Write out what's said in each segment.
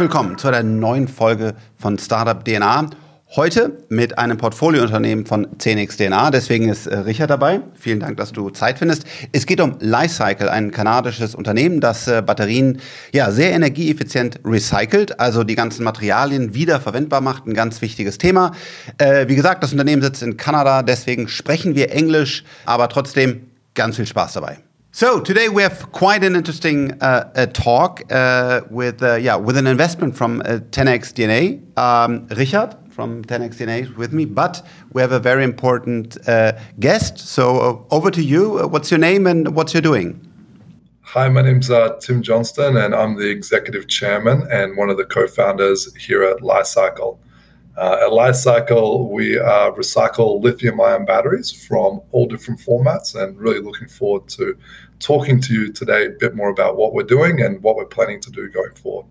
willkommen zu einer neuen Folge von Startup DNA. Heute mit einem Portfoliounternehmen von 10x DNA. Deswegen ist äh, Richard dabei. Vielen Dank, dass du Zeit findest. Es geht um Lifecycle, ein kanadisches Unternehmen, das äh, Batterien ja sehr energieeffizient recycelt, also die ganzen Materialien wiederverwendbar macht. Ein ganz wichtiges Thema. Äh, wie gesagt, das Unternehmen sitzt in Kanada, deswegen sprechen wir Englisch, aber trotzdem ganz viel Spaß dabei. So today we have quite an interesting uh, talk uh, with uh, yeah with an investment from 10x DNA. Um, Richard, from 10x DNA with me, but we have a very important uh, guest. So uh, over to you. Uh, what's your name and what's you doing? Hi, my name's uh, Tim Johnston, and I'm the executive chairman and one of the co-founders here at Li-Cycle. Uh, at Li-Cycle, we uh, recycle lithium-ion batteries from all different formats, and really looking forward to talking to you today a bit more about what we're doing and what we're planning to do going forward.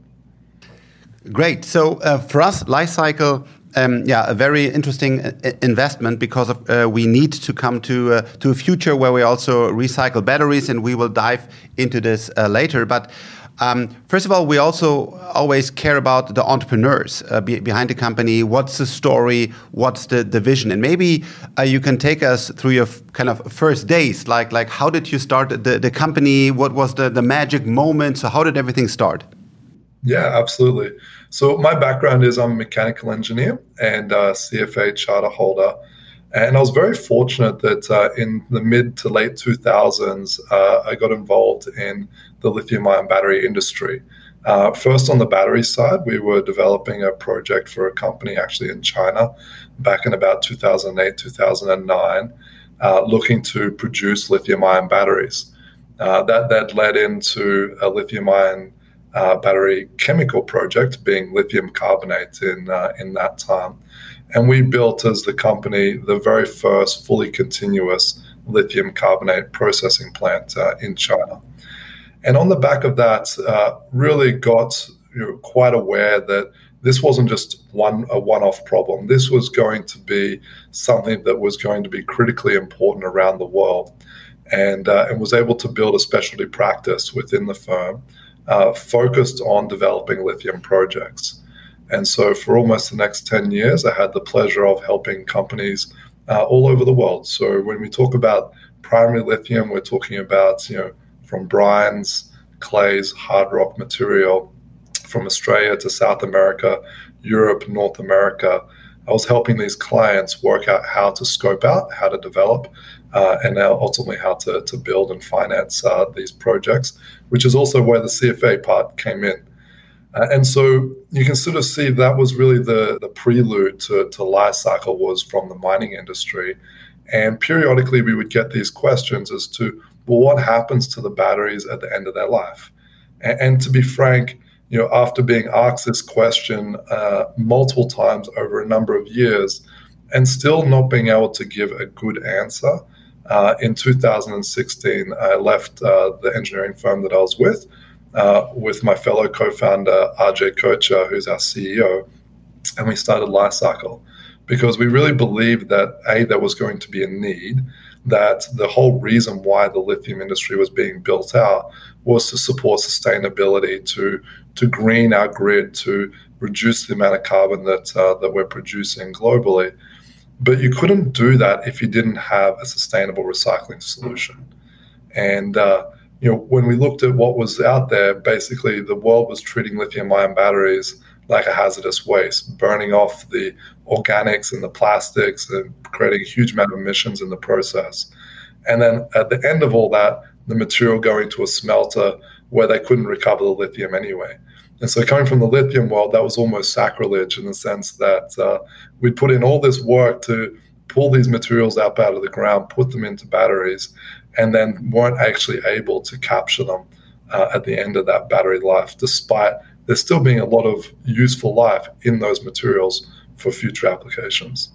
Great. So uh, for us, Li-Cycle um, yeah, a very interesting uh, investment because of, uh, we need to come to uh, to a future where we also recycle batteries, and we will dive into this uh, later. But um, first of all, we also always care about the entrepreneurs uh, be behind the company. What's the story? What's the, the vision? And maybe uh, you can take us through your kind of first days. Like like how did you start the, the company? What was the, the magic moment? So how did everything start? Yeah, absolutely. So my background is I'm a mechanical engineer and CFA charter holder. And I was very fortunate that uh, in the mid to late 2000s, uh, I got involved in the lithium ion battery industry. Uh, first, on the battery side, we were developing a project for a company actually in China back in about 2008, 2009, uh, looking to produce lithium ion batteries. Uh, that, that led into a lithium ion uh, battery chemical project, being lithium carbonate in in that time, and we built as the company the very first fully continuous lithium carbonate processing plant uh, in China. And on the back of that, uh, really got you know, quite aware that this wasn't just one a one-off problem. This was going to be something that was going to be critically important around the world, and uh, and was able to build a specialty practice within the firm uh, focused on developing lithium projects. And so, for almost the next 10 years, I had the pleasure of helping companies uh, all over the world. So, when we talk about primary lithium, we're talking about, you know, from brines, clays, hard rock material, from Australia to South America, Europe, North America. I was helping these clients work out how to scope out, how to develop, uh, and now ultimately how to, to build and finance uh, these projects, which is also where the CFA part came in. Uh, and so you can sort of see that was really the, the prelude to, to Li-Cycle was from the mining industry. And periodically we would get these questions as to, well, what happens to the batteries at the end of their life? And, and to be frank, you know, after being asked this question uh, multiple times over a number of years and still not being able to give a good answer, uh, in 2016, I left uh, the engineering firm that I was with, with my fellow co-founder Ajay Kochhar, who's our CEO, and we started Li-Cycle because we really believed that a there was going to be a need, that the whole reason why the lithium industry was being built out was to support sustainability, to to green our grid, to reduce the amount of carbon that uh, that we're producing globally. But you couldn't do that if you didn't have a sustainable recycling solution. And uh, you know, when we looked at what was out there, basically the world was treating lithium-ion batteries like a hazardous waste, burning off the organics and the plastics and creating a huge amount of emissions in the process. And then at the end of all that, the material going to a smelter where they couldn't recover the lithium anyway. And so, coming from the lithium world, that was almost sacrilege in the sense that uh, we put in all this work to pull these materials up out of the ground, put them into batteries, and then weren't actually able to capture them uh, at the end of that battery life, despite there still being a lot of useful life in those materials for future applications.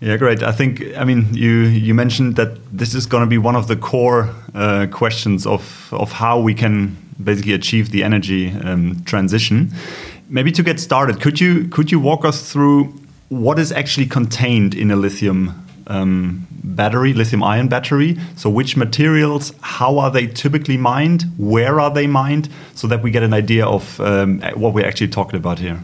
Yeah, great. I think I mean you you mentioned that this is going to be one of the core uh, questions of of how we can basically achieve the energy um, transition. Maybe to get started, could you could you walk us through what is actually contained in a lithium um, battery, lithium ion battery. So, which materials, how are they typically mined, where are they mined, so that we get an idea of um, what we're actually talking about here?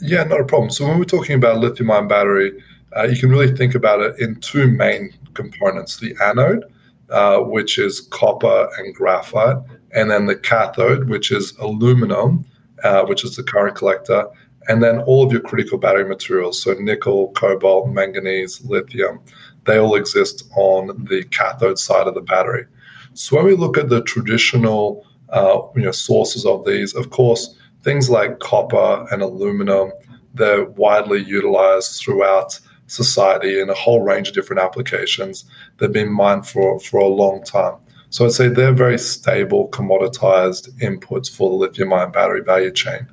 Yeah, not a problem. So, when we're talking about lithium ion battery, uh, you can really think about it in two main components the anode, uh, which is copper and graphite, and then the cathode, which is aluminum, uh, which is the current collector, and then all of your critical battery materials, so nickel, cobalt, manganese, lithium, they all exist on the cathode side of the battery. So when we look at the traditional uh, you know, sources of these, of course, things like copper and aluminum, they're widely utilized throughout society in a whole range of different applications. They've been mined for, for a long time. So I'd say they're very stable, commoditized inputs for the lithium ion battery value chain.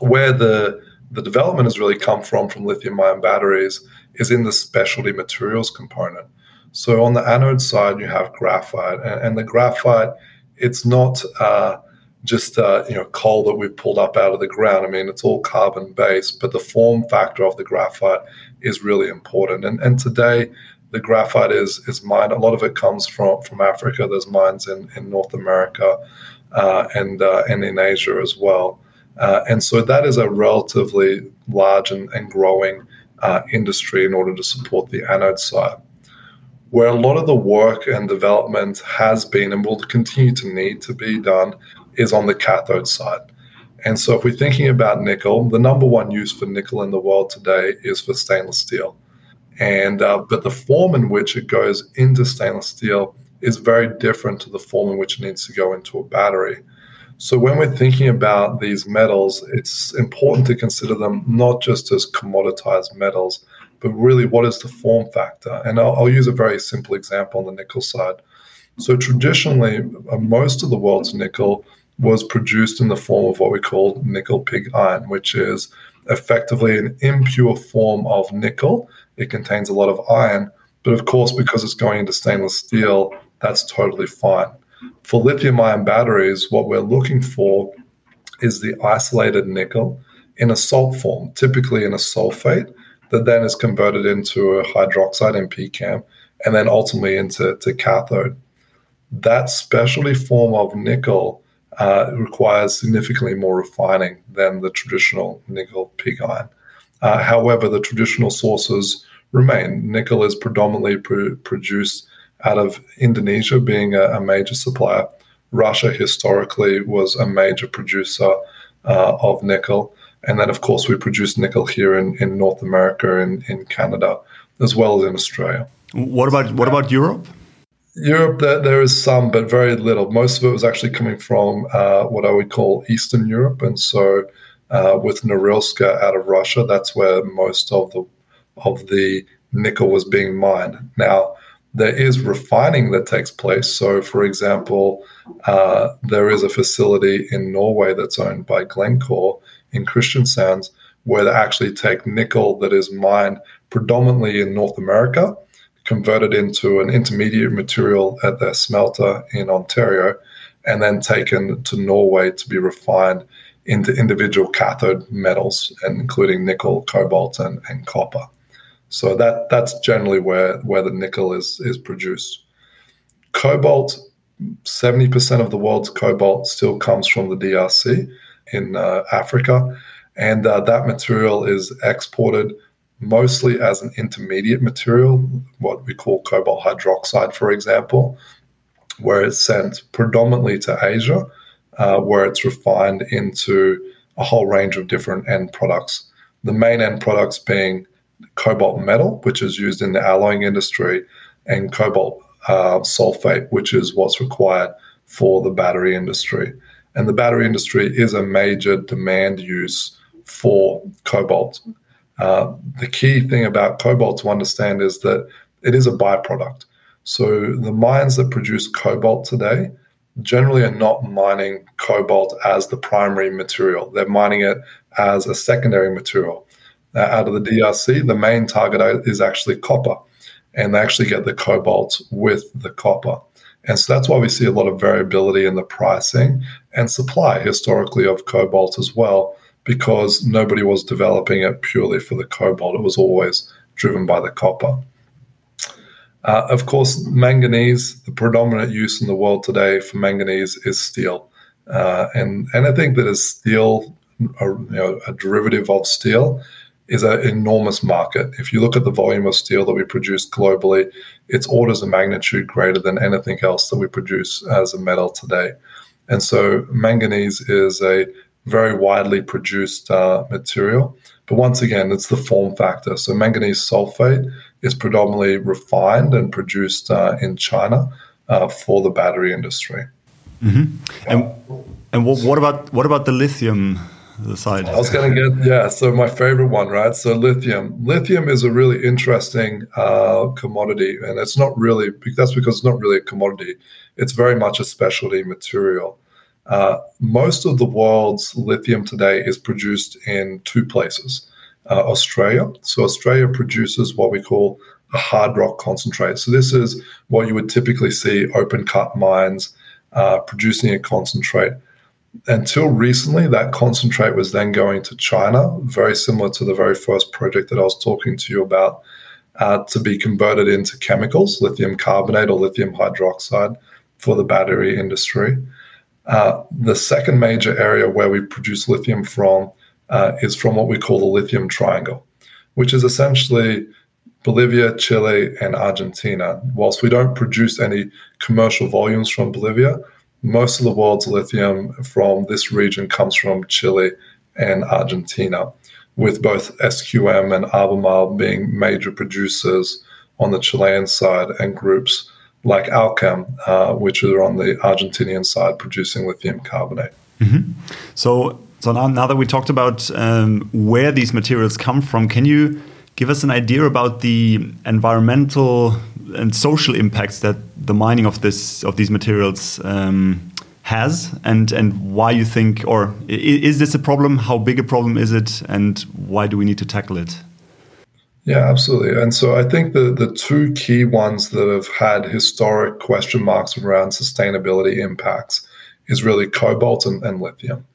Where the the development has really come from from lithium ion batteries is in the specialty materials component. So on the anode side, you have graphite, and, and the graphite, it's not uh, just uh, you know coal that we've pulled up out of the ground. I mean, it's all carbon based, but the form factor of the graphite is really important. And and today, the graphite is is mined. A lot of it comes from from Africa. There's mines in in North America uh, and uh, and in Asia as well. Uh, and so that is a relatively large and, and growing uh, industry in order to support the anode side. Where a lot of the work and development has been and will continue to need to be done is on the cathode side. And so, if we're thinking about nickel, the number one use for nickel in the world today is for stainless steel. And uh, but the form in which it goes into stainless steel is very different to the form in which it needs to go into a battery. So when we're thinking about these metals, it's important to consider them not just as commoditized metals, but really what is the form factor. And I'll, I'll use a very simple example on the nickel side. So traditionally, uh, most of the world's nickel was produced in the form of what we call nickel pig iron, which is effectively an impure form of nickel. It contains a lot of iron, but of course, because it's going into stainless steel, that's totally fine. For lithium ion batteries, what we're looking for is the isolated nickel in a salt form, typically in a sulfate, that then is converted into a hydroxide in PCAM and then ultimately into to cathode. That specialty form of nickel uh, requires significantly more refining than the traditional nickel pig iron. Uh, however, the traditional sources remain. Nickel is predominantly pr- produced out of Indonesia being a, a major supplier. Russia historically was a major producer uh, of nickel. And then, of course, we produce nickel here in, in North America and in Canada, as well as in Australia. What about what about Europe? Europe, there, there is some, but very little. Most of it was actually coming from uh, what I would call Eastern Europe, and so uh, with Norilsk out of Russia, that's where most of the of the nickel was being mined. Now, there is refining that takes place. So, for example, uh, there is a facility in Norway that's owned by Glencore in Kristiansand where they actually take nickel that is mined predominantly in North America, converted into an intermediate material at their smelter in Ontario, and then taken to Norway to be refined into individual cathode metals, including nickel, cobalt, and, and copper. So that that's generally where where the nickel is is produced. Cobalt, seventy percent of the world's cobalt still comes from the DRC in uh, Africa, and uh, that material is exported mostly as an intermediate material, what we call cobalt hydroxide, for example, where it's sent predominantly to Asia, uh, where it's refined into a whole range of different end products. The main end products being cobalt metal, which is used in the alloying industry, and cobalt uh, sulfate, which is what's required for the battery industry. And the battery industry is a major demand use for cobalt. Uh, the key thing about cobalt to understand is that it is a byproduct. So the mines that produce cobalt today generally are not mining cobalt as the primary material. They're mining it as a secondary material out of the DRC, the main target is actually copper, and they actually get the cobalt with the copper. And so that's why we see a lot of variability in the pricing and supply historically of cobalt as well, because nobody was developing it purely for the cobalt. It was always driven by the copper. Uh, of course, manganese, the predominant use in the world today for manganese is steel. Uh, and anything that is steel, or, you know, a derivative of steel, is an enormous market. If you look at the volume of steel that we produce globally, it's orders of magnitude greater than anything else that we produce as a metal today. And so manganese is a very widely produced uh, material. But once again, it's the form factor. So manganese sulfate is predominantly refined and produced uh, in China uh, for the battery industry. Mm-hmm. And, and what, what about what about the lithium the side? I was going to get yeah. So my favorite one, right? So lithium. Lithium is a really interesting uh, commodity, and it's not really that's because it's not really a commodity. It's very much a specialty material. Uh, most of the world's lithium today is produced in two places. Uh, Australia. So Australia produces what we call a hard rock concentrate. So this is what you would typically see open cut mines uh, producing a concentrate until recently, that concentrate was then going to China, very similar to the very first project that I was talking to you about, uh, to be converted into chemicals, lithium carbonate or lithium hydroxide for the battery industry. Uh, the second major area where we produce lithium from uh, is from what we call the lithium triangle, which is essentially Bolivia, Chile, and Argentina. Whilst we don't produce any commercial volumes from Bolivia, most of the world's lithium from this region comes from Chile and Argentina, with both SQM and Albemarle being major producers on the Chilean side and groups like Allkem, uh, which are on the Argentinian side producing lithium carbonate. Mm-hmm. So, so now, now that we talked about um, where these materials come from, can you give us an idea about the environmental and social impacts that the mining of this of these materials um, has, and and why you think, or is this a problem? How big a problem is it, and why do we need to tackle it? Yeah, absolutely. And so I think the the two key ones that have had historic question marks around sustainability impacts is really cobalt and, and lithium.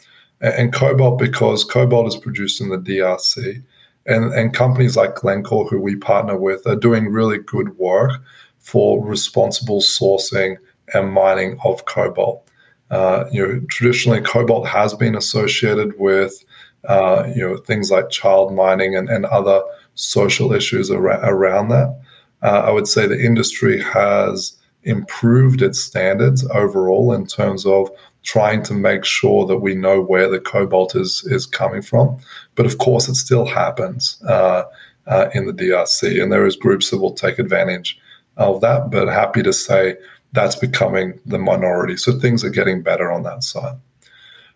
And, and cobalt because cobalt is produced in the DRC and, and companies like Glencore, who we partner with, are doing really good work for responsible sourcing and mining of cobalt. Uh, you know, traditionally, cobalt has been associated with uh, you know things like child mining and, and other social issues ar- around that. Uh, I would say the industry has improved its standards overall in terms of trying to make sure that we know where the cobalt is is coming from. But of course, it still happens uh, uh, in the DRC, and there is groups that will take advantage of that. But happy to say that's becoming the minority. So things are getting better on that side.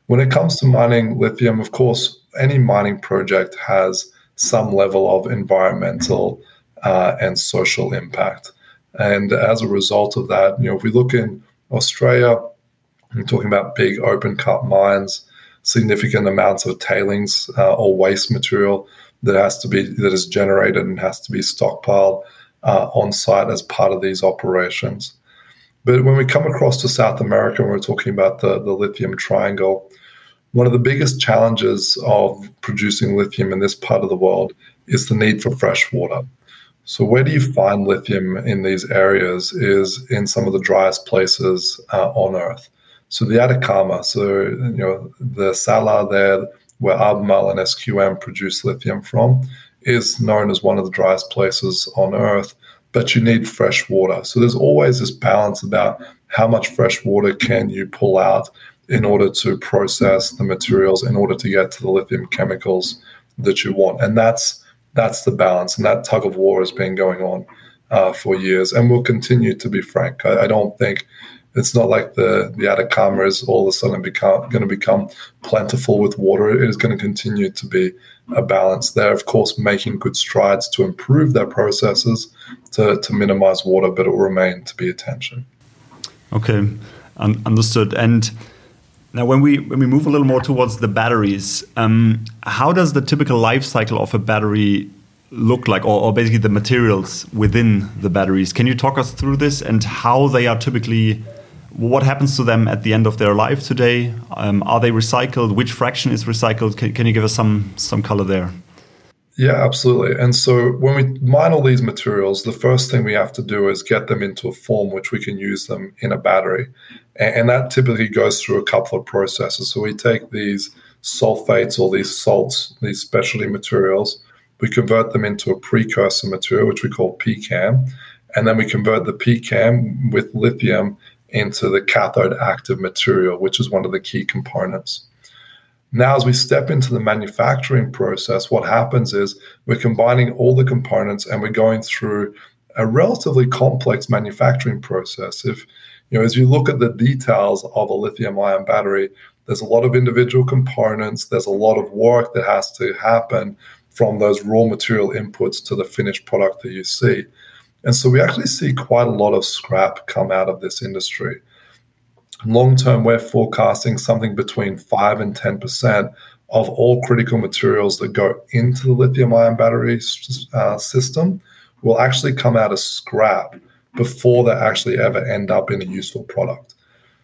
When it comes to mining lithium, of course, any mining project has some level of environmental uh, and social impact. And as a result of that, you know, if we look in Australia, I'm talking about big open cut mines, significant amounts of tailings uh, or waste material that has to be that is generated and has to be stockpiled uh, on site as part of these operations. But when we come across to South America, we're talking about the, the lithium triangle, one of the biggest challenges of producing lithium in this part of the world is the need for fresh water. So, where do you find lithium in these areas? Is in some of the driest places uh, on Earth. So the Atacama, so you know the Salar there, where Albemarle and SQM produce lithium from, is known as one of the driest places on Earth. But you need fresh water, so there's always this balance about how much fresh water can you pull out in order to process the materials, in order to get to the lithium chemicals that you want, and that's that's the balance, and that tug of war has been going on uh, for years, and will continue to be frank. I, I don't think it's not like the the Atacama is all of a sudden become going to become plentiful with water. It is going to continue to be a balance there. Of course, making good strides to improve their processes to to minimize water, but it will remain to be attention. Okay, Un understood. And now, when we when we move a little more towards the batteries, um, how does the typical life cycle of a battery look like, or, or, basically the materials within the batteries? Can you talk us through this and how they are typically what happens to them at the end of their life today? Um, are they recycled? Which fraction is recycled? Can, can, you give us some some color there? Yeah, absolutely. And so when we mine all these materials, the first thing we have to do is get them into a form which we can use them in a battery. And that typically goes through a couple of processes. So we take these sulfates or these salts, these specialty materials, we convert them into a precursor material, which we call PCAM. And then we convert the PCAM with lithium into the cathode active material, which is one of the key components. Now, as we step into the manufacturing process, what happens is we're combining all the components and we're going through a relatively complex manufacturing process. If you know, as you look at the details of a lithium-ion battery, there's a lot of individual components. There's a lot of work that has to happen from those raw material inputs to the finished product that you see. And so we actually see quite a lot of scrap come out of this industry long term, we're forecasting something between 5 and 10% of all critical materials that go into the lithium ion battery uh, system will actually come out as scrap before they actually ever end up in a useful product.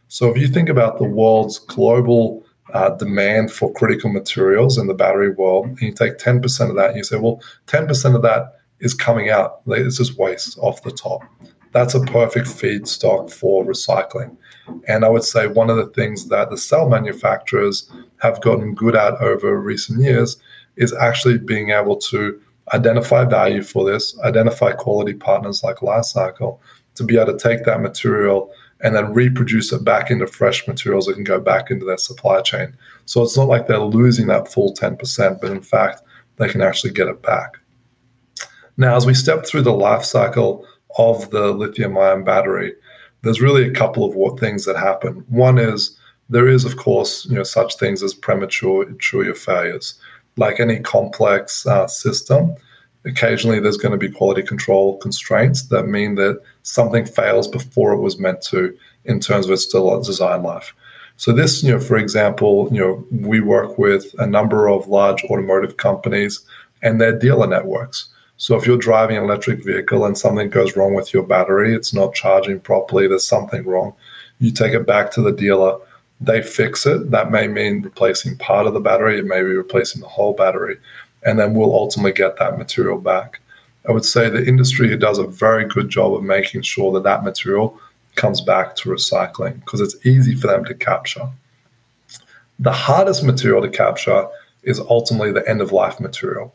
So if you think about the world's global uh, demand for critical materials in the battery world, and you take 10% of that, and you say, well, 10% of that is coming out. It's just waste off the top. That's a perfect feedstock for recycling. And I would say one of the things that the cell manufacturers have gotten good at over recent years is actually being able to identify value for this, identify quality partners like Li-Cycle to be able to take that material and then reproduce it back into fresh materials that can go back into their supply chain. So it's not like they're losing that full 10%, but in fact, they can actually get it back. Now, as we step through the life cycle of the lithium ion battery, there's really a couple of things that happen. One is there is, of course, you know, such things as premature intruder failures. Like any complex uh, system, occasionally there's going to be quality control constraints that mean that something fails before it was meant to in terms of its design life. So this, you know, for example, you know, we work with a number of large automotive companies and their dealer networks. So if you're driving an electric vehicle and something goes wrong with your battery, it's not charging properly, there's something wrong, you take it back to the dealer. They fix it. That may mean replacing part of the battery, it may be replacing the whole battery, and then we'll ultimately get that material back. I would say the industry does a very good job of making sure that that material comes back to recycling because it's easy for them to capture. The hardest material to capture is ultimately the end of life material.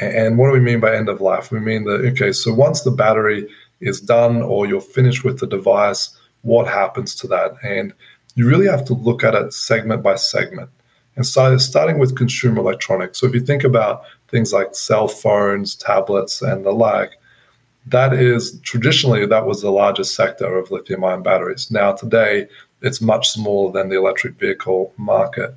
And what do we mean by end of life? We mean that, okay, so once the battery is done or you're finished with the device, what happens to that? And you really have to look at it segment by segment. And so starting with consumer electronics. So if you think about things like cell phones, tablets, and the like, that is traditionally that was the largest sector of lithium ion batteries. Now today it's much smaller than the electric vehicle market.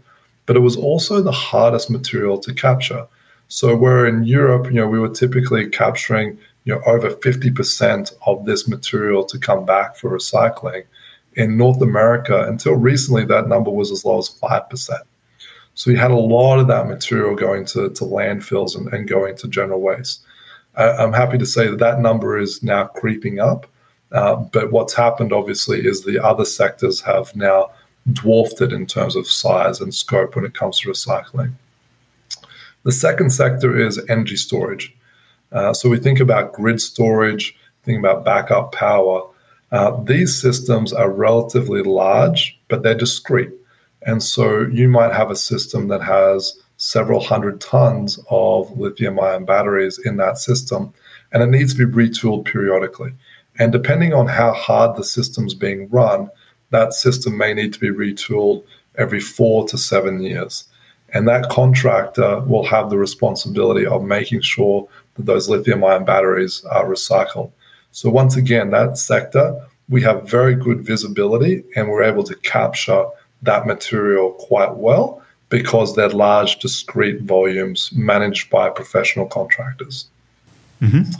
But it was also the hardest material to capture. So where in Europe, you know, we were typically capturing you know over 50% of this material to come back for recycling. In North America, until recently, that number was as low as 5%. So we had a lot of that material going to, to landfills and, and going to general waste. I'm happy to say that that number is now creeping up. Uh, but what's happened, obviously, is the other sectors have now dwarfed it in terms of size and scope when it comes to recycling. The second sector is energy storage. Uh, so we think about grid storage, think about backup power. Uh, these systems are relatively large, but they're discrete. And so you might have a system that has several hundred tons of lithium ion batteries in that system, and it needs to be retooled periodically. And depending on how hard the system's being run, that system may need to be retooled every four to seven years. And that contractor will have the responsibility of making sure that those lithium ion batteries are recycled. So, once again, that sector, we have very good visibility and we're able to capture that material quite well because they're large, discrete volumes managed by professional contractors. Mm-hmm.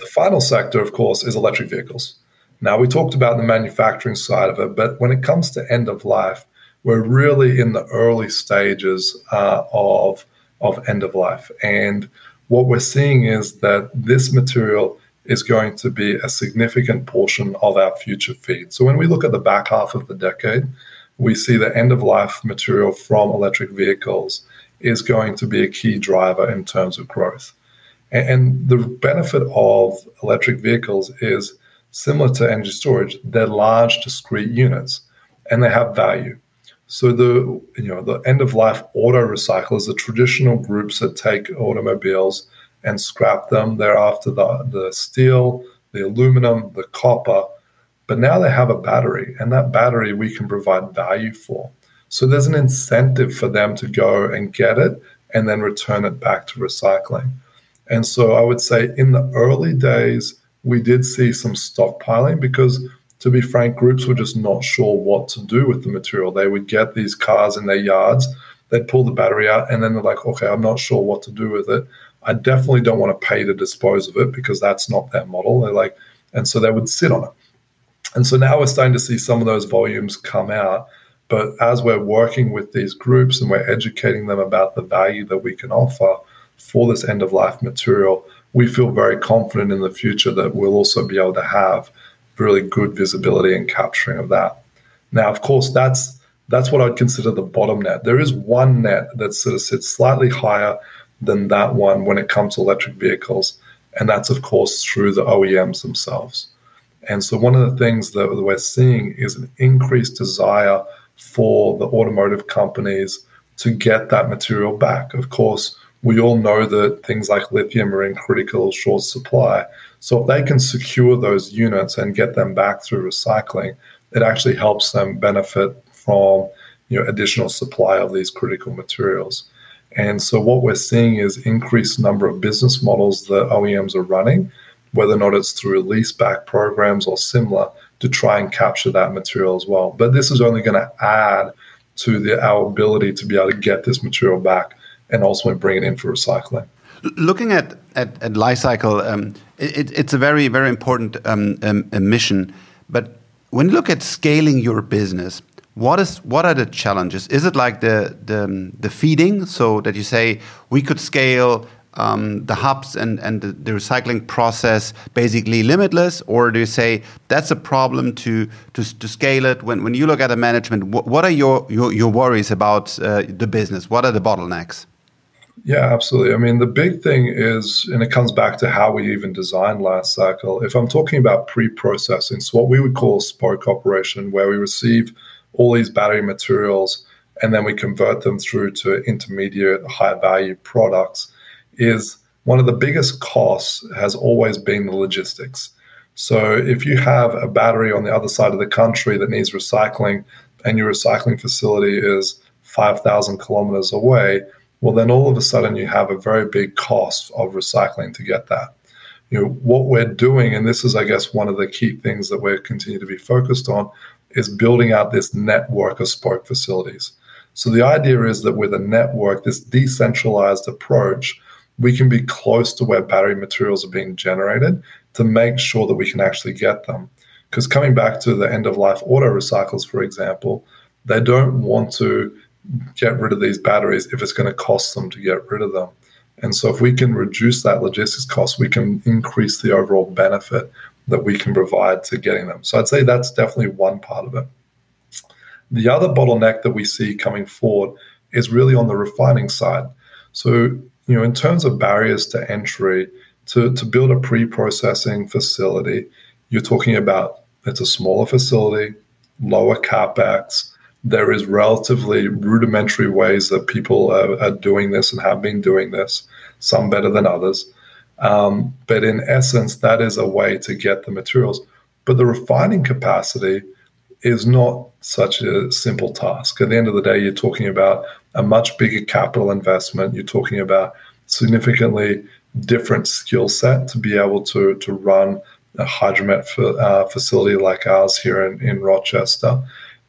The final sector, of course, is electric vehicles. Now, we talked about the manufacturing side of it, but when it comes to end of life, we're really in the early stages uh, of of end of life, and what we're seeing is that this material is going to be a significant portion of our future feed. So when we look at the back half of the decade, we see the end of life material from electric vehicles is going to be a key driver in terms of growth. And, and the benefit of electric vehicles is similar to energy storage, they're large, discrete units and they have value. So the you know the end of life auto recyclers, the traditional groups that take automobiles and scrap them, they're after the, the steel, the aluminum, the copper, but now they have a battery, and that battery we can provide value for. So there's an incentive for them to go and get it and then return it back to recycling. And so I would say in the early days, we did see some stockpiling because, to be frank, groups were just not sure what to do with the material. They would get these cars in their yards, they'd pull the battery out, and then they're like, okay, I'm not sure what to do with it. I definitely don't want to pay to dispose of it because that's not their model. They're like, and so they would sit on it. And so now we're starting to see some of those volumes come out. But as we're working with these groups and we're educating them about the value that we can offer for this end of life material, we feel very confident in the future that we'll also be able to have really good visibility and capturing of that. Now, of course, that's that's what I'd consider the bottom net. There is one net that sort of sits slightly higher than that one when it comes to electric vehicles, and that's of course through the OEMs themselves. And so, one of the things that we're seeing is an increased desire for the automotive companies to get that material back. Of course, we all know that things like lithium are in critical short supply. So, if they can secure those units and get them back through recycling, it actually helps them benefit from you know, additional supply of these critical materials. And so, what we're seeing is increased number of business models that OEMs are running whether or not it's through lease back programs or similar, to try and capture that material as well. But this is only going to add to the, our ability to be able to get this material back and ultimately bring it in for recycling. Looking at at, at Li-Cycle, um, it, it's a very very important um, um, mission. But when you look at scaling your business, what is what are the challenges? Is it like the the, the feeding, so that you say we could scale um, the hubs and, and the, the, recycling process basically limitless, or do you say that's a problem to to, to scale it? When, when you look at the management, what, what are your, your, your worries about uh, the business? What are the bottlenecks? Yeah, absolutely. I mean, the big thing is, and it comes back to how we even design Li-Cycle. If I'm talking about pre-processing, so what we would call spoke operation, where we receive all these battery materials and then we convert them through to intermediate high value products is one of the biggest costs has always been the logistics. So if you have a battery on the other side of the country that needs recycling and your recycling facility is 5,000 kilometers away, well, then all of a sudden you have a very big cost of recycling to get that. You know, what we're doing, and this is, I guess, one of the key things that we're continue to be focused on, is building out this network of spoke facilities. So the idea is that with a network, this decentralized approach, we can be close to where battery materials are being generated to make sure that we can actually get them. Because coming back to the end of life auto recycles, for example, they don't want to get rid of these batteries if it's going to cost them to get rid of them. And so, if we can reduce that logistics cost, we can increase the overall benefit that we can provide to getting them. So, I'd say that's definitely one part of it. The other bottleneck that we see coming forward is really on the refining side. So, you know, in terms of barriers to entry, to, to build a pre-processing facility, you're talking about it's a smaller facility, lower capex. There is relatively rudimentary ways that people are, are doing this and have been doing this, some better than others. Um, but in essence, that is a way to get the materials. But the refining capacity is not such a simple task. At the end of the day, you're talking about a much bigger capital investment. You're talking about significantly different skill set to be able to to run a hydromet uh, facility like ours here in, in Rochester.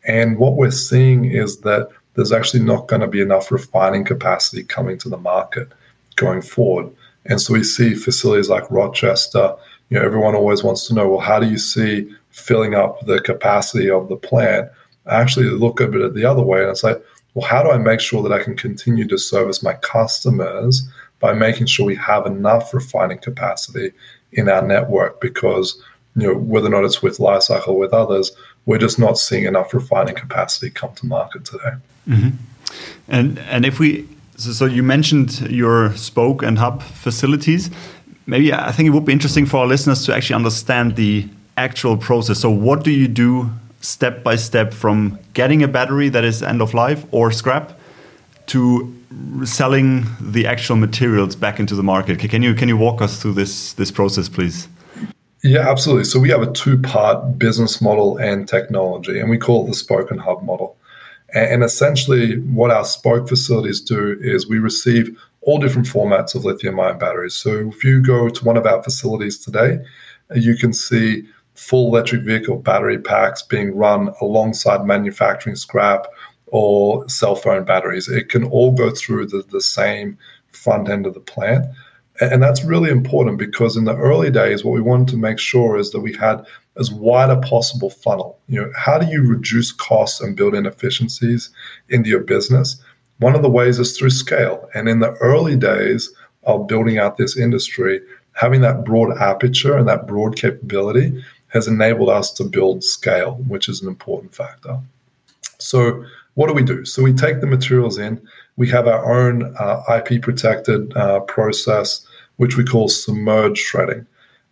And what we're seeing is that there's actually not going to be enough refining capacity coming to the market going forward. And so we see facilities like Rochester, you know, everyone always wants to know, well, how do you see filling up the capacity of the plant? I actually look at it the other way and it's like, well, how do I make sure that I can continue to service my customers by making sure we have enough refining capacity in our network? Because you know whether or not it's with Li-Cycle or with others, we're just not seeing enough refining capacity come to market today. Mm-hmm. And and if we So, so you mentioned your spoke and hub facilities. Maybe I think it would be interesting for our listeners to actually understand the actual process. So, what do you do step by step from getting a battery that is end of life or scrap to selling the actual materials back into the market? Can you can you walk us through this this process, please? Yeah, absolutely. So we have a two-part business model and technology, and we call it the Spoke and Hub model. And essentially, what our Spoke facilities do is we receive all different formats of lithium-ion batteries. So if you go to one of our facilities today, you can see full electric vehicle battery packs being run alongside manufacturing scrap or cell phone batteries. It can all go through the, the same front end of the plant. And that's really important because in the early days, what we wanted to make sure is that we had as wide a possible funnel. You know, how do you reduce costs and build in efficiencies into your business? One of the ways is through scale. And in the early days of building out this industry, having that broad aperture and that broad capability has enabled us to build scale, which is an important factor. So, what do we do? So, we take the materials in, we have our own uh, IP protected uh, process, which we call submerged shredding.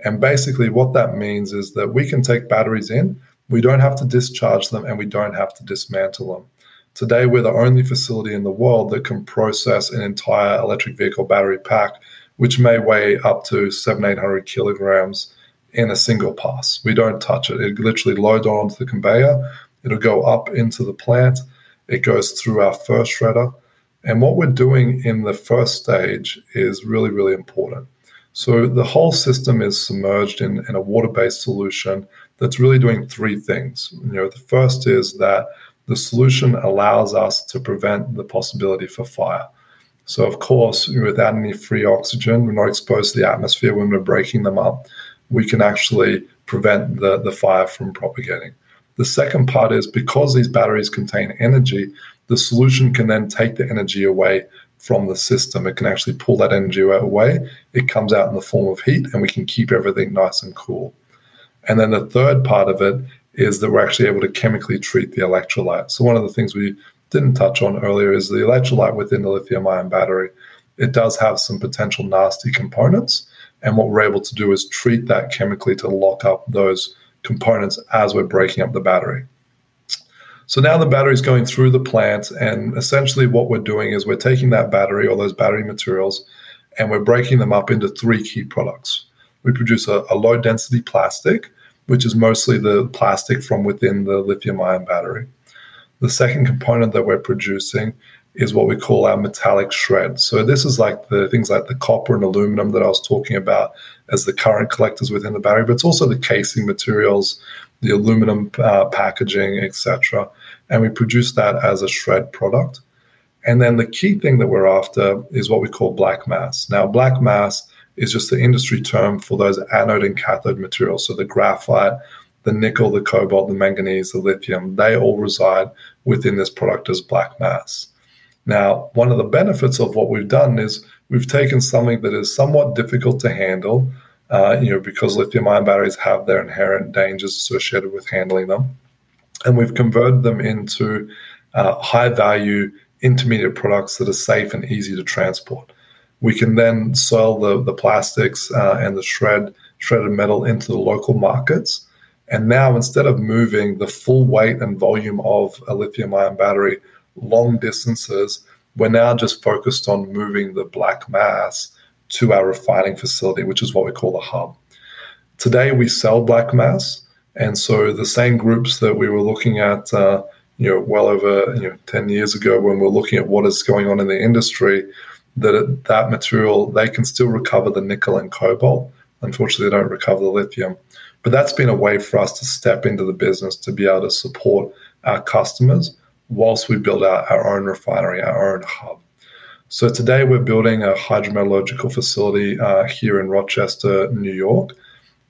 And basically, what that means is that we can take batteries in, we don't have to discharge them, and we don't have to dismantle them. Today, we're the only facility in the world that can process an entire electric vehicle battery pack, which may weigh up to seven, 800 kilograms in a single pass. We don't touch it. It literally loads onto the conveyor. It'll go up into the plant. It goes through our first shredder. And what we're doing in the first stage is really, really important. So the whole system is submerged in, in a water-based solution that's really doing three things. You know, the first is that the solution allows us to prevent the possibility for fire. So of course, without any free oxygen, we're not exposed to the atmosphere when we're breaking them up. We can actually prevent the, the fire from propagating. The second part is because these batteries contain energy, the solution can then take the energy away from the system. It can actually pull that energy away. It comes out in the form of heat, and we can keep everything nice and cool. And then the third part of it is that we're actually able to chemically treat the electrolyte. So, one of the things we didn't touch on earlier is the electrolyte within the lithium ion battery. It does have some potential nasty components. And what we're able to do is treat that chemically to lock up those components as we're breaking up the battery. So now the battery is going through the plant, and essentially what we're doing is we're taking that battery or those battery materials and we're breaking them up into three key products. We produce a, a low density plastic, which is mostly the plastic from within the lithium ion battery. The second component that we're producing is what we call our metallic shred. So this is like the things like the copper and aluminum that I was talking about as the current collectors within the battery, but it's also the casing materials, the aluminum uh, packaging, etc. And we produce that as a shred product. And then the key thing that we're after is what we call black mass. Now, black mass is just the industry term for those anode and cathode materials. So the graphite, the nickel, the cobalt, the manganese, the lithium, they all reside within this product as black mass. Now, one of the benefits of what we've done is we've taken something that is somewhat difficult to handle, uh, you know, because lithium-ion batteries have their inherent dangers associated with handling them, and we've converted them into uh, high-value intermediate products that are safe and easy to transport. We can then sell the the plastics uh, and the shred shredded metal into the local markets. And now, instead of moving the full weight and volume of a lithium-ion battery long distances, we're now just focused on moving the black mass to our refining facility, which is what we call the hub. Today, we sell black mass. And so the same groups that we were looking at, uh, you know, well over you know, 10 years ago when we're looking at what is going on in the industry, that that material, they can still recover the nickel and cobalt. Unfortunately, they don't recover the lithium. But that's been a way for us to step into the business to be able to support our customers whilst we build out our own refinery, our own hub. So today we're building a hydrometallurgical facility uh, here in Rochester, New York.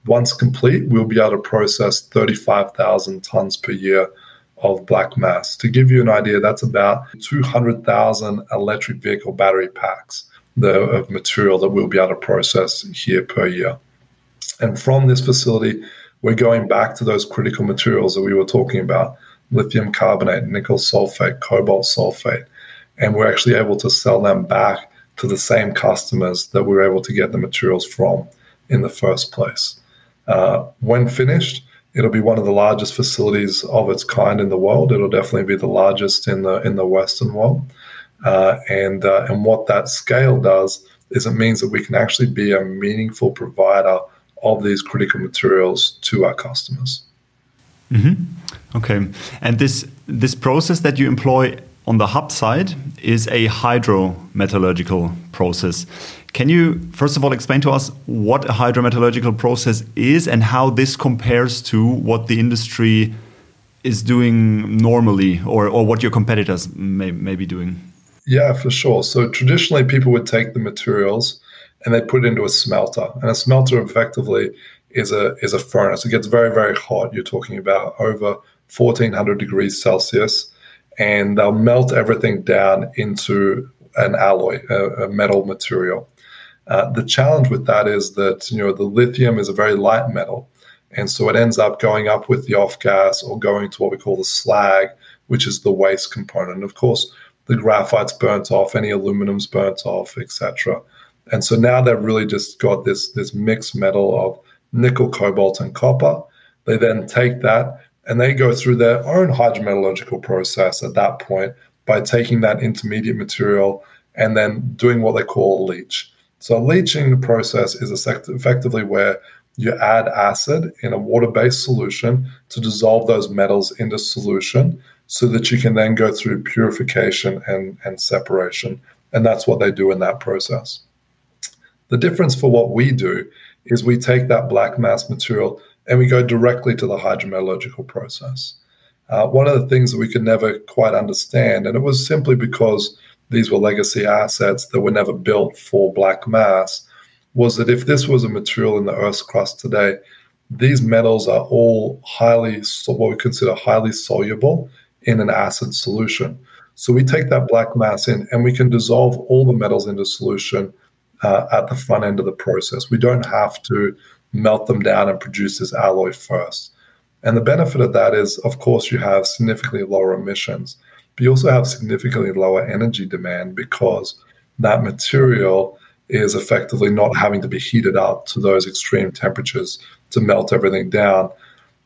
Once complete, we'll be able to process 35,000 tons per year of black mass. To give you an idea, that's about 200,000 electric vehicle battery packs of material that we'll be able to process here per year. And from this facility, we're going back to those critical materials that we were talking about lithium carbonate, nickel sulfate, cobalt sulfate. And we're actually able to sell them back to the same customers that we were able to get the materials from in the first place. Uh, when finished, it'll be one of the largest facilities of its kind in the world. It'll definitely be the largest in the in the Western world. Uh, and uh, and what that scale does is it means that we can actually be a meaningful provider of these critical materials to our customers. Mm-hmm. Okay, and this this process that you employ on the hub side is a hydrometallurgical process. Can you first of all explain to us what a hydrometallurgical process is and how this compares to what the industry is doing normally or, or what your competitors may, may be doing? Yeah, for sure. So traditionally, people would take the materials and they put it into a smelter, and a smelter effectively is a is a furnace. It gets very very hot. You're talking about over 1400 degrees Celsius, and they'll melt everything down into an alloy, a, a metal material. Uh, the challenge with that is that you know the lithium is a very light metal, and so it ends up going up with the off gas or going to what we call the slag, which is the waste component. Of course, the graphite's burnt off, any aluminum's burnt off, etc. And so now they've really just got this this mixed metal of nickel, cobalt, and copper. They then take that and they go through their own hydrometallurgical process at that point by taking that intermediate material and then doing what they call a leach. So, leaching process is effectively where you add acid in a water based solution to dissolve those metals into solution so that you can then go through purification and, and separation. And that's what they do in that process. The difference for what we do is we take that black mass material and we go directly to the hydrometallurgical process. Uh, one of the things that we could never quite understand, and it was simply because these were legacy assets that were never built for black mass, was that if this was a material in the Earth's crust today, these metals are all highly, what we consider highly soluble in an acid solution. So we take that black mass in and we can dissolve all the metals into solution uh, at the front end of the process. We don't have to melt them down and produce this alloy first. And the benefit of that is, of course, you have significantly lower emissions, but you also have significantly lower energy demand because that material is effectively not having to be heated up to those extreme temperatures to melt everything down.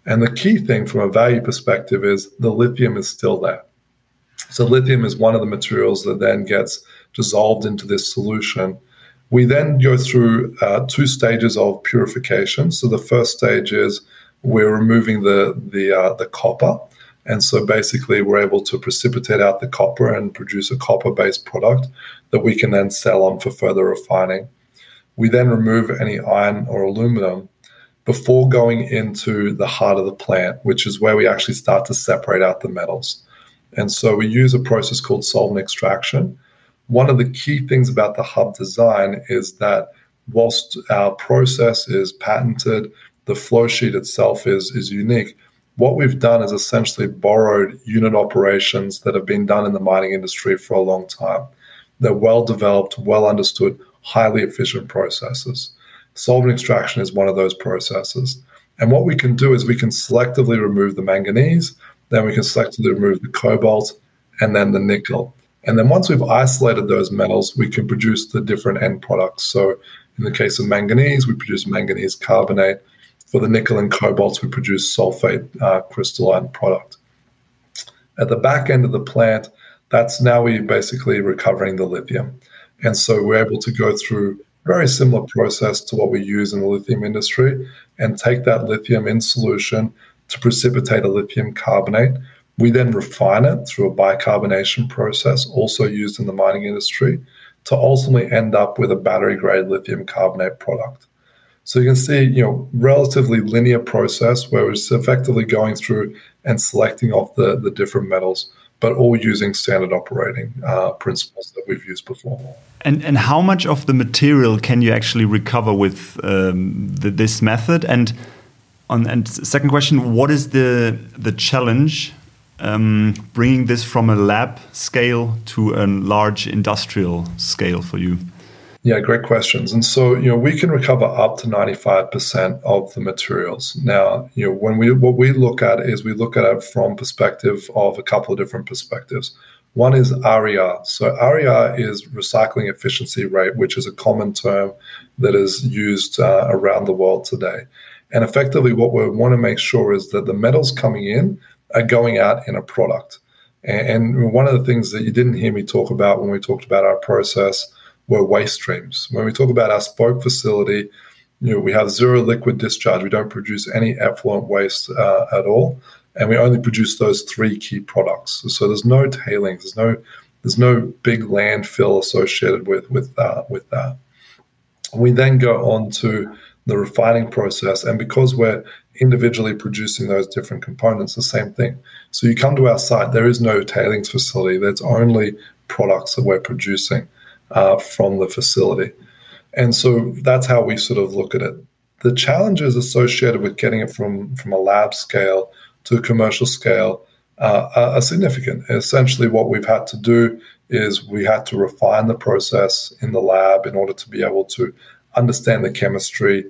And the key thing from a value perspective is the lithium is still there. So, lithium is one of the materials that then gets dissolved into this solution we then go through uh, two stages of purification. So the first stage is we're removing the the uh, the copper, and so basically we're able to precipitate out the copper and produce a copper-based product that we can then sell on for further refining. We then remove any iron or aluminum before going into the heart of the plant, which is where we actually start to separate out the metals. And so we use a process called solvent extraction one of the key things about the hub design is that whilst our process is patented, the flow sheet itself is, is unique. What we've done is essentially borrowed unit operations that have been done in the mining industry for a long time. They're well developed, well understood, highly efficient processes. Solvent extraction is one of those processes. And what we can do is we can selectively remove the manganese, then we can selectively remove the cobalt, and then the nickel. And then once we've isolated those metals, we can produce the different end products. So in the case of manganese, we produce manganese carbonate. For the nickel and cobalt, we produce sulfate uh, crystalline product. At the back end of the plant, that's now we're basically recovering the lithium. And so we're able to go through very similar process to what we use in the lithium industry and take that lithium in solution to precipitate a lithium carbonate we then refine it through a bicarbonation process, also used in the mining industry, to ultimately end up with a battery grade lithium carbonate product. So you can see, you know, relatively linear process where it's effectively going through and selecting off the, the different metals, but all using standard operating uh, principles that we've used before. And and how much of the material can you actually recover with um, the, this method? And on and second question, what is the the challenge um, bringing this from a lab scale to a large industrial scale for you? Yeah, great questions. And so, you know, we can recover up to 95% of the materials. Now, you know, when we what we look at is we look at it from perspective of a couple of different perspectives. One is RER. So RER is recycling efficiency rate, which is a common term that is used uh, around the world today. And effectively, what we want to make sure is that the metals coming in are going out in a product. And one of the things that you didn't hear me talk about when we talked about our process were waste streams. When we talk about our spoke facility, you know, we have zero liquid discharge. We don't produce any effluent waste uh, at all, and we only produce those three key products. So there's no tailings. There's no there's no big landfill associated with with that with that. We then go on to the refining process. And because we're individually producing those different components, the same thing. So you come to our site, there is no tailings facility. There's only products that we're producing uh, from the facility. And so that's how we sort of look at it. The challenges associated with getting it from, from a lab scale to a commercial scale uh, are significant. Essentially, what we've had to do is we had to refine the process in the lab in order to be able to understand the chemistry.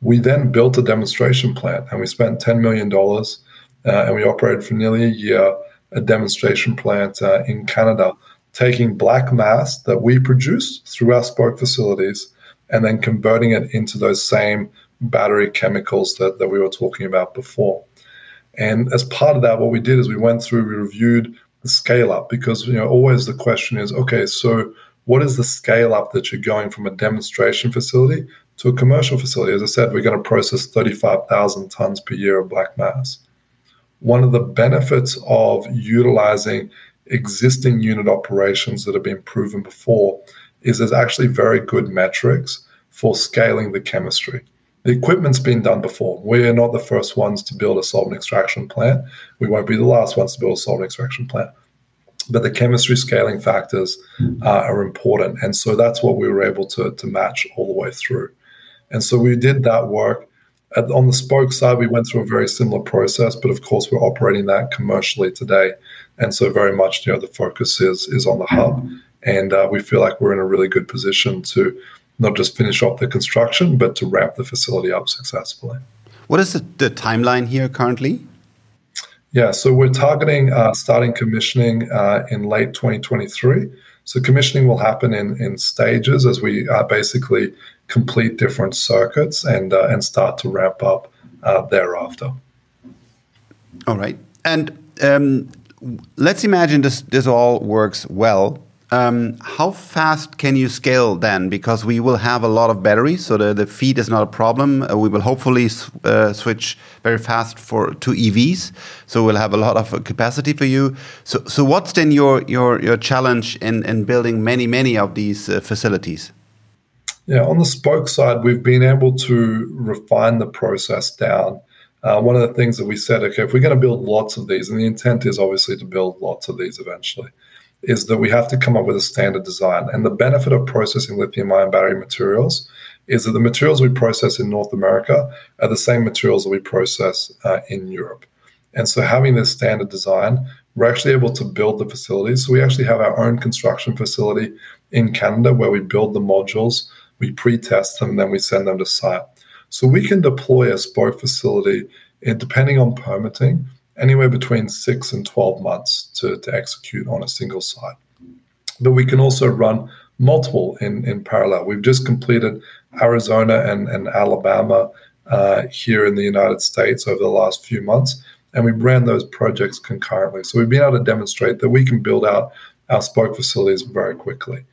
We then built a demonstration plant and we spent $10 million uh, and we operated for nearly a year a demonstration plant uh, in Canada, taking black mass that we produced through our Spoke facilities and then converting it into those same battery chemicals that, that we were talking about before. And as part of that, what we did is we went through, we reviewed the scale up because you know always the question is, okay, so what is the scale up that you're going from a demonstration facility to a commercial facility? As I said, we're going to process 35,000 tons per year of black mass. One of the benefits of utilizing existing unit operations that have been proven before is there's actually very good metrics for scaling the chemistry. The equipment's been done before. We're not the first ones to build a solvent extraction plant. We won't be the last ones to build a solvent extraction plant but the chemistry scaling factors uh, are important. And so that's what we were able to, to match all the way through. And so we did that work. At, on the spoke side, we went through a very similar process, but of course, we're operating that commercially today. And so, very much, you know, the focus is is on the hub, and uh, we feel like we're in a really good position to not just finish off the construction, but to wrap the facility up successfully. What is the, the timeline here currently? Yeah, so we're targeting uh, starting commissioning uh, in late 2023. So commissioning will happen in, in stages as we uh, basically complete different circuits and uh, and start to ramp up uh, thereafter. All right, and um, let's imagine this this all works well. Um, how fast can you scale then? Because we will have a lot of batteries, so the, the feed is not a problem. Uh, we will hopefully uh, switch very fast for to EVs, so we'll have a lot of capacity for you. So, so what's then your your your challenge in in building many many of these uh, facilities? Yeah, on the spoke side, we've been able to refine the process down. Uh, one of the things that we said, okay, if we're going to build lots of these, and the intent is obviously to build lots of these eventually is that we have to come up with a standard design. And the benefit of processing lithium ion battery materials is that the materials we process in North America are the same materials that we process uh, in Europe. And so, having this standard design, we're actually able to build the facilities. So, we actually have our own construction facility in Canada where we build the modules, we pre test them, and then we send them to site. So, we can deploy a spoke facility, and depending on permitting, anywhere between six and 12 months to, to execute on a single site. But we can also run multiple in, in parallel. We've just completed Arizona and, and Alabama uh, here in the United States over the last few months, and we ran those projects concurrently. So we've been able to demonstrate that we can build out our spoke facilities very quickly.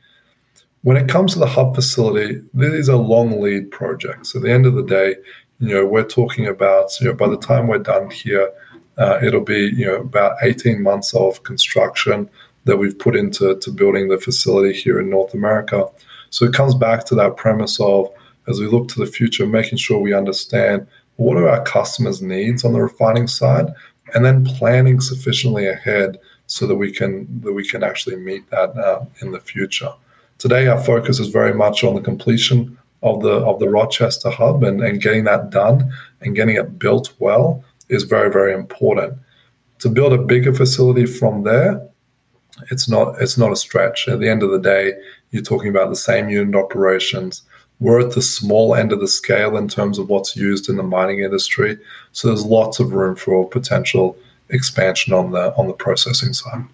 When it comes to the hub facility, these are long lead projects. At the end of the day, you know, we're talking about, you know, by the time we're done here, uh, it'll be you know about 18 months of construction that we've put into to building the facility here in North America. So it comes back to that premise of as we look to the future, making sure we understand what are our customers' needs on the refining side, and then planning sufficiently ahead so that we can that we can actually meet that uh, in the future. Today, our focus is very much on the completion of the of the Rochester hub and, and getting that done and getting it built well is very, very important. To build a bigger facility from there, it's not it's not a stretch. At the end of the day, you're talking about the same unit operations. We're at the small end of the scale in terms of what's used in the mining industry. So there's lots of room for potential expansion on the on the processing side.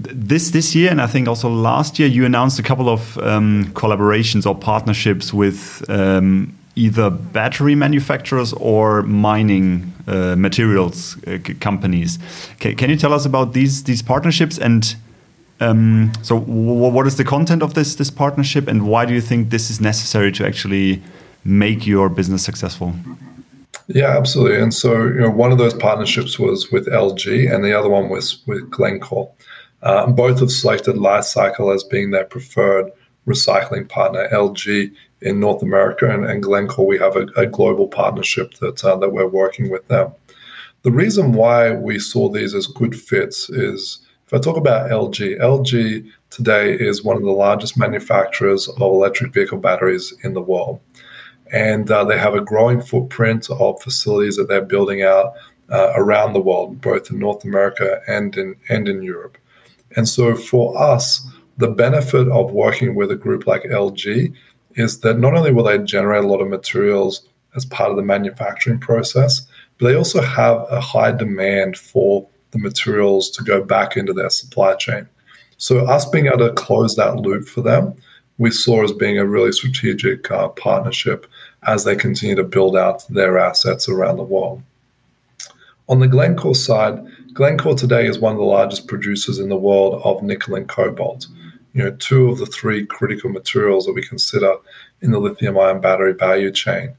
this this year and I think also last year you announced a couple of um, collaborations or partnerships with um, either battery manufacturers or mining uh, materials uh, companies. Can, can, you tell us about these these partnerships and um, so what is the content of this this partnership and why do you think this is necessary to actually make your business successful? Yeah, absolutely. And so, you know, one of those partnerships was with LG, and the other one was with Glencore. Uh, both have selected Li-Cycle as being their preferred recycling partner. LG in North America and, and Glencore, we have a, a global partnership that uh, that we're working with them. The reason why we saw these as good fits is if I talk about LG, LG today is one of the largest manufacturers of electric vehicle batteries in the world and uh, they have a growing footprint of facilities that they're building out uh, around the world, both in North America and in and in Europe. And so, for us, the benefit of working with a group like LG is that not only will they generate a lot of materials as part of the manufacturing process, but they also have a high demand for the materials to go back into their supply chain. So, us being able to close that loop for them we saw as being a really strategic uh, partnership as they continue to build out their assets around the world. On the Glencore side, Glencore today is one of the largest producers in the world of nickel and cobalt. You know, two of the three critical materials that we consider in the lithium-ion battery value chain.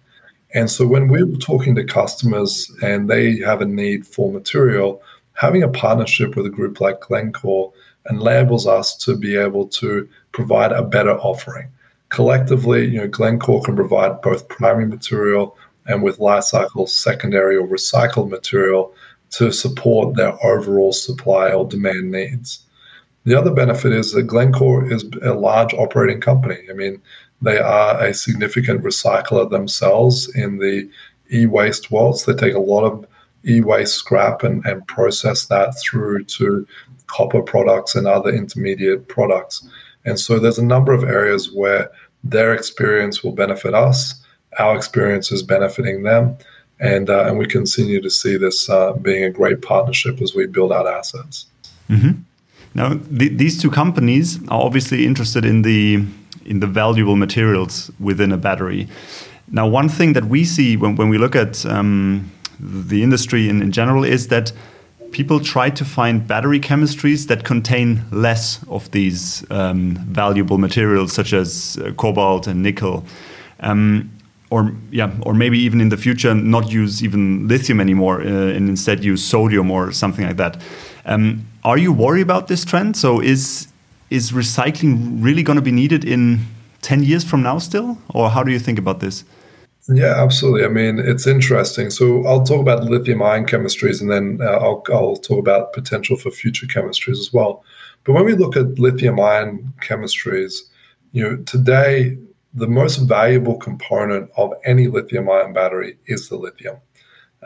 And so when we're talking to customers and they have a need for material, having a partnership with a group like Glencore enables us to be able to provide a better offering. Collectively, you know, Glencore can provide both primary material and with Li-Cycle secondary or recycled material to support their overall supply or demand needs. The other benefit is that Glencore is a large operating company. I mean, they are a significant recycler themselves in the e-waste world. So they take a lot of e-waste scrap and, and process that through to copper products and other intermediate products. And so there's a number of areas where their experience will benefit us, our experience is benefiting them, and uh, and we continue to see this uh, being a great partnership as we build out assets. Mm-hmm. Now, th- these two companies are obviously interested in the in the valuable materials within a battery. Now, one thing that we see when, when we look at um, the industry in, in general is that people try to find battery chemistries that contain less of these um, valuable materials, such as uh, cobalt and nickel. Um, or yeah, or maybe even in the future, not use even lithium anymore, uh, and instead use sodium or something like that. Um, are you worried about this trend? So is is recycling really going to be needed in ten years from now still, or how do you think about this? Yeah, absolutely. I mean, it's interesting. So I'll talk about lithium ion chemistries and then uh, I'll, I'll talk about potential for future chemistries as well. But when we look at lithium ion chemistries, you know, today the most valuable component of any lithium ion battery is the lithium.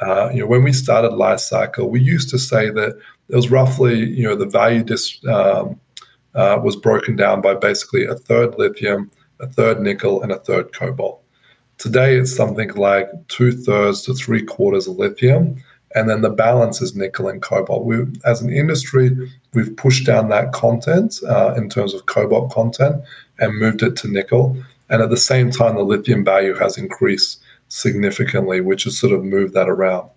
Uh, you know, when we started Li-Cycle, we used to say that it was roughly, you know, the value dis, um, uh, was broken down by basically a third lithium, a third nickel, and a third cobalt. Today, it's something like two thirds to three quarters of lithium, and then the balance is nickel and cobalt. We, as an industry, we've pushed down that content uh, in terms of cobalt content and moved it to nickel. And at the same time, the lithium value has increased significantly, which has sort of moved that around.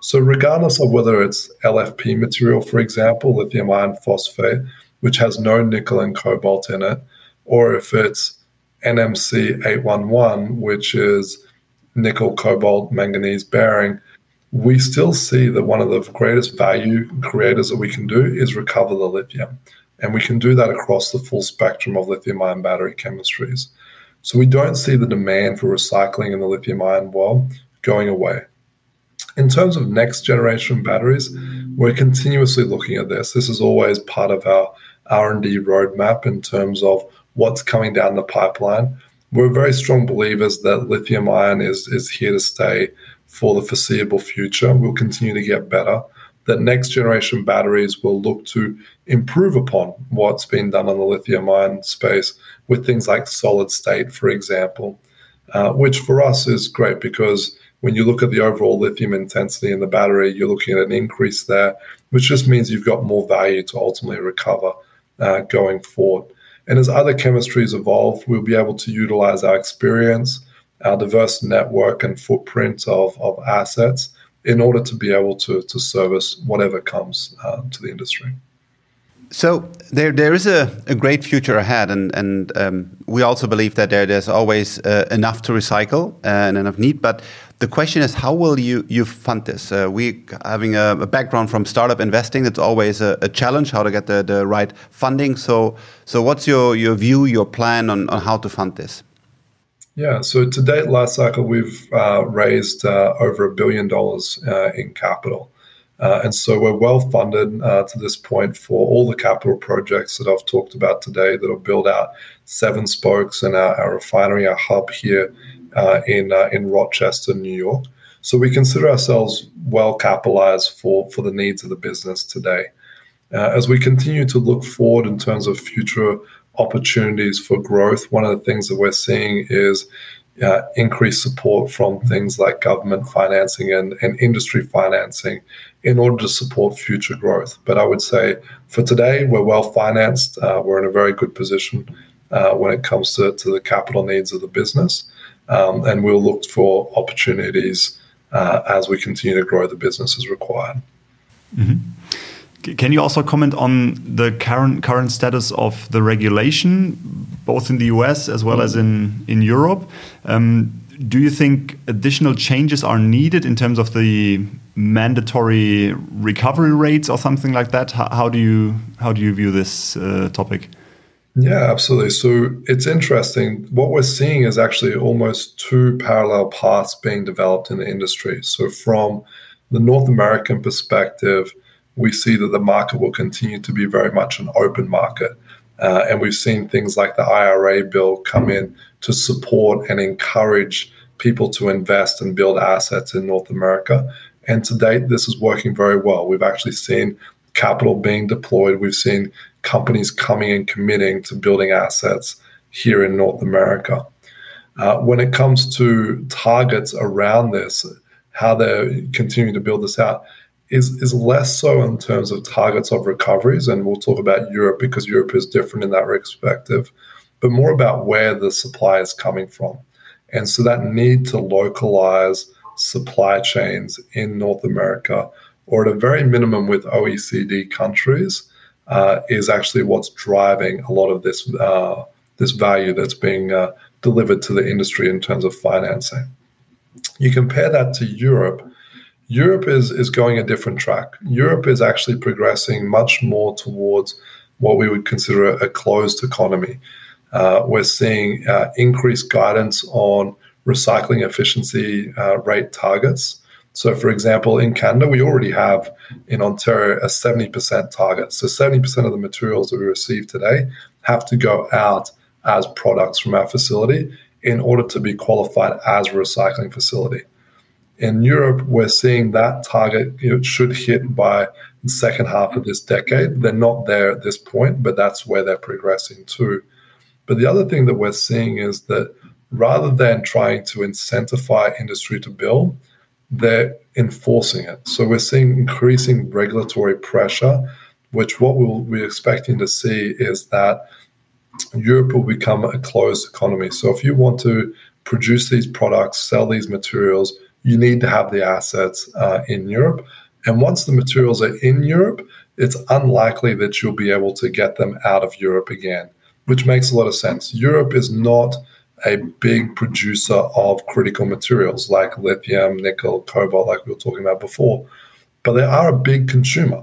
So, regardless of whether it's LFP material, for example, lithium iron phosphate, which has no nickel and cobalt in it, or if it's NMC 811, which is nickel, cobalt, manganese bearing, we still see that one of the greatest value creators that we can do is recover the lithium. And we can do that across the full spectrum of lithium ion battery chemistries. So we don't see the demand for recycling in the lithium ion world going away. In terms of next generation batteries, we're continuously looking at this. This is always part of our R&D roadmap in terms of what's coming down the pipeline. We're very strong believers that lithium ion is, is here to stay for the foreseeable future. We'll continue to get better. That next generation batteries will look to improve upon what's been done on the lithium ion space with things like solid state, for example. uh, which for us is great because when you look at the overall lithium intensity in the battery, you're looking at an increase there, which just means you've got more value to ultimately recover uh, going forward. And as other chemistries evolve, we'll be able to utilize our experience, our diverse network and footprint of, of assets in order to be able to, to service whatever comes uh, to the industry. So there, there is a, a great future ahead, and and um, we also believe that there, there's always uh, enough to recycle uh, and enough need. But the question is, how will you you fund this? Uh, we having a, a, background from startup investing, it's always a, a, challenge how to get the, the right funding. So so what's your your view, your plan on, on how to fund this? Yeah, so to date, Li-Cycle, we've uh, raised uh, over a billion dollars uh, in capital. Uh, and so we're well funded uh, to this point for all the capital projects that I've talked about today that will build out seven spokes and our, our refinery, our hub here in uh, in Rochester, New York. So we consider ourselves well capitalized for for the needs of the business today. Uh, as we continue to look forward in terms of future opportunities for growth, one of the things that we're seeing is uh, increased support from things like government financing and, and industry financing in order to support future growth. But I would say for today, we're well financed. Uh, we're in a very good position uh, when it comes to, to the capital needs of the business. Um, and we'll look for opportunities uh, as we continue to grow the business as required. Mm-hmm. Can you also comment on the current current status of the regulation, both in the US as well as in in Europe? Um, do you think additional changes are needed in terms of the mandatory recovery rates or something like that? How, how do you how do you view this uh, topic? Yeah, absolutely. So it's interesting. What we're seeing is actually almost two parallel paths being developed in the industry. So from the North American perspective, we see that the market will continue to be very much an open market. Uh, and we've seen things like the IRA bill come in to support and encourage people to invest and build assets in North America. And to date, this is working very well. We've actually seen capital being deployed. We've seen companies coming and committing to building assets here in North America. Uh, when it comes to targets around this, how they're continuing to build this out, is is less so in terms of targets of recoveries, and we'll talk about Europe because Europe is different in that perspective, but more about where the supply is coming from, and so that need to localize supply chains in North America, or at a very minimum with OECD countries, uh, is actually what's driving a lot of this uh, this value that's being uh, delivered to the industry in terms of financing. You compare that to Europe Europe is, is going a different track. Europe is actually progressing much more towards what we would consider a, closed economy. Uh, we're seeing uh, increased guidance on recycling efficiency uh, rate targets. So, for example, in Canada, we already have in Ontario a 70% target. So, 70% of the materials that we receive today have to go out as products from our facility in order to be qualified as a recycling facility. In Europe, we're seeing that target know, should hit by the second half of this decade. They're not there at this point, but that's where they're progressing to. But the other thing that we're seeing is that rather than trying to incentivize industry to build, they're enforcing it. So we're seeing increasing regulatory pressure, which what we'll be expecting to see is that Europe will become a closed economy. So if you want to produce these products, sell these materials, you need to have the assets uh, in Europe. And once the materials are in Europe, it's unlikely that you'll be able to get them out of Europe again, which makes a lot of sense. Europe is not a big producer of critical materials like lithium, nickel, cobalt, like we were talking about before, but they are a big consumer,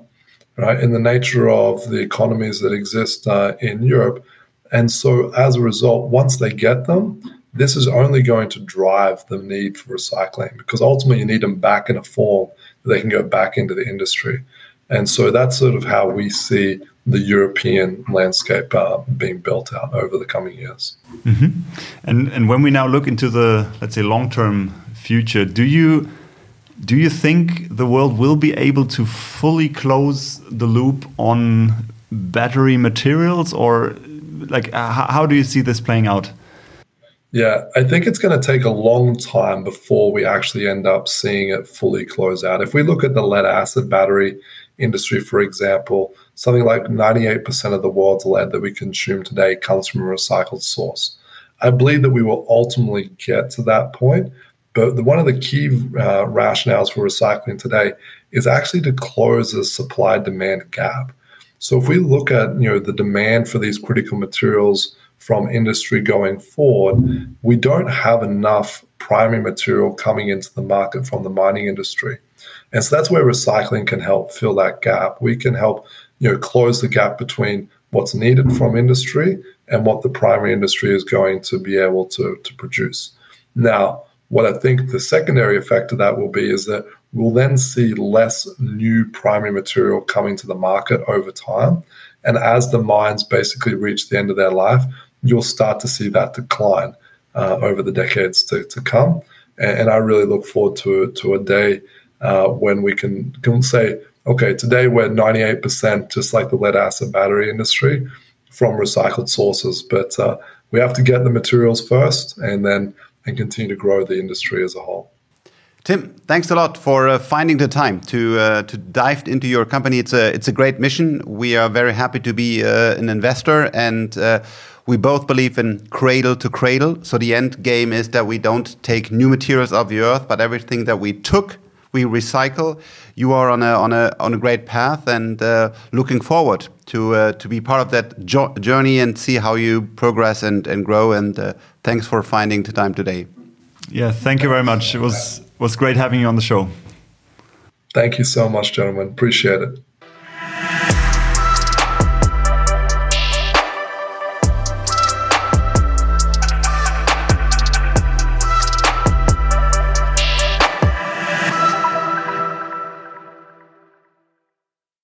right, in the nature of the economies that exist uh, in Europe. And so, as a result, once they get them, this is only going to drive the need for recycling because ultimately you need them back in a form that they can go back into the industry. And so that's sort of how we see the European landscape uh, being built out over the coming years. Mm-hmm. And and when we now look into the let's say long term future, do you do you think the world will be able to fully close the loop on battery materials, or like how, how do you see this playing out? Yeah, I think it's going to take a long time before we actually end up seeing it fully close out. If we look at the lead acid battery industry, for example, something like 98% of the world's lead that we consume today comes from a recycled source. I believe that we will ultimately get to that point, but the, one of the key uh, rationales for recycling today is actually to close the supply demand gap. So if we look at you know the demand for these critical materials from industry going forward, we don't have enough primary material coming into the market from the mining industry. And so that's where recycling can help fill that gap. We can help, you know, close the gap between what's needed from industry and what the primary industry is going to be able to, to produce. Now, what I think the secondary effect of that will be is that we'll then see less new primary material coming to the market over time. And as the mines basically reach the end of their life, you'll start to see that decline uh, over the decades to, to come. And, and, I really look forward to, to a day uh, when we can, can say, okay, today we're 98%, just like the lead acid battery industry, from recycled sources. But uh, we have to get the materials first and then and continue to grow the industry as a whole. Tim, thanks a lot for uh, finding the time to uh, to dive into your company. It's a it's a great mission. We are very happy to be uh, an investor, and uh, we both believe in cradle to cradle. So the end game is that we don't take new materials of the earth, but everything that we took, we recycle. You are on a on a on a great path, and uh, looking forward to uh, to be part of that journey and see how you progress and and grow. And uh, thanks for finding the time today. Yeah, thank you very much. It was was great having you on the show. Thank you so much, gentlemen. Appreciate it.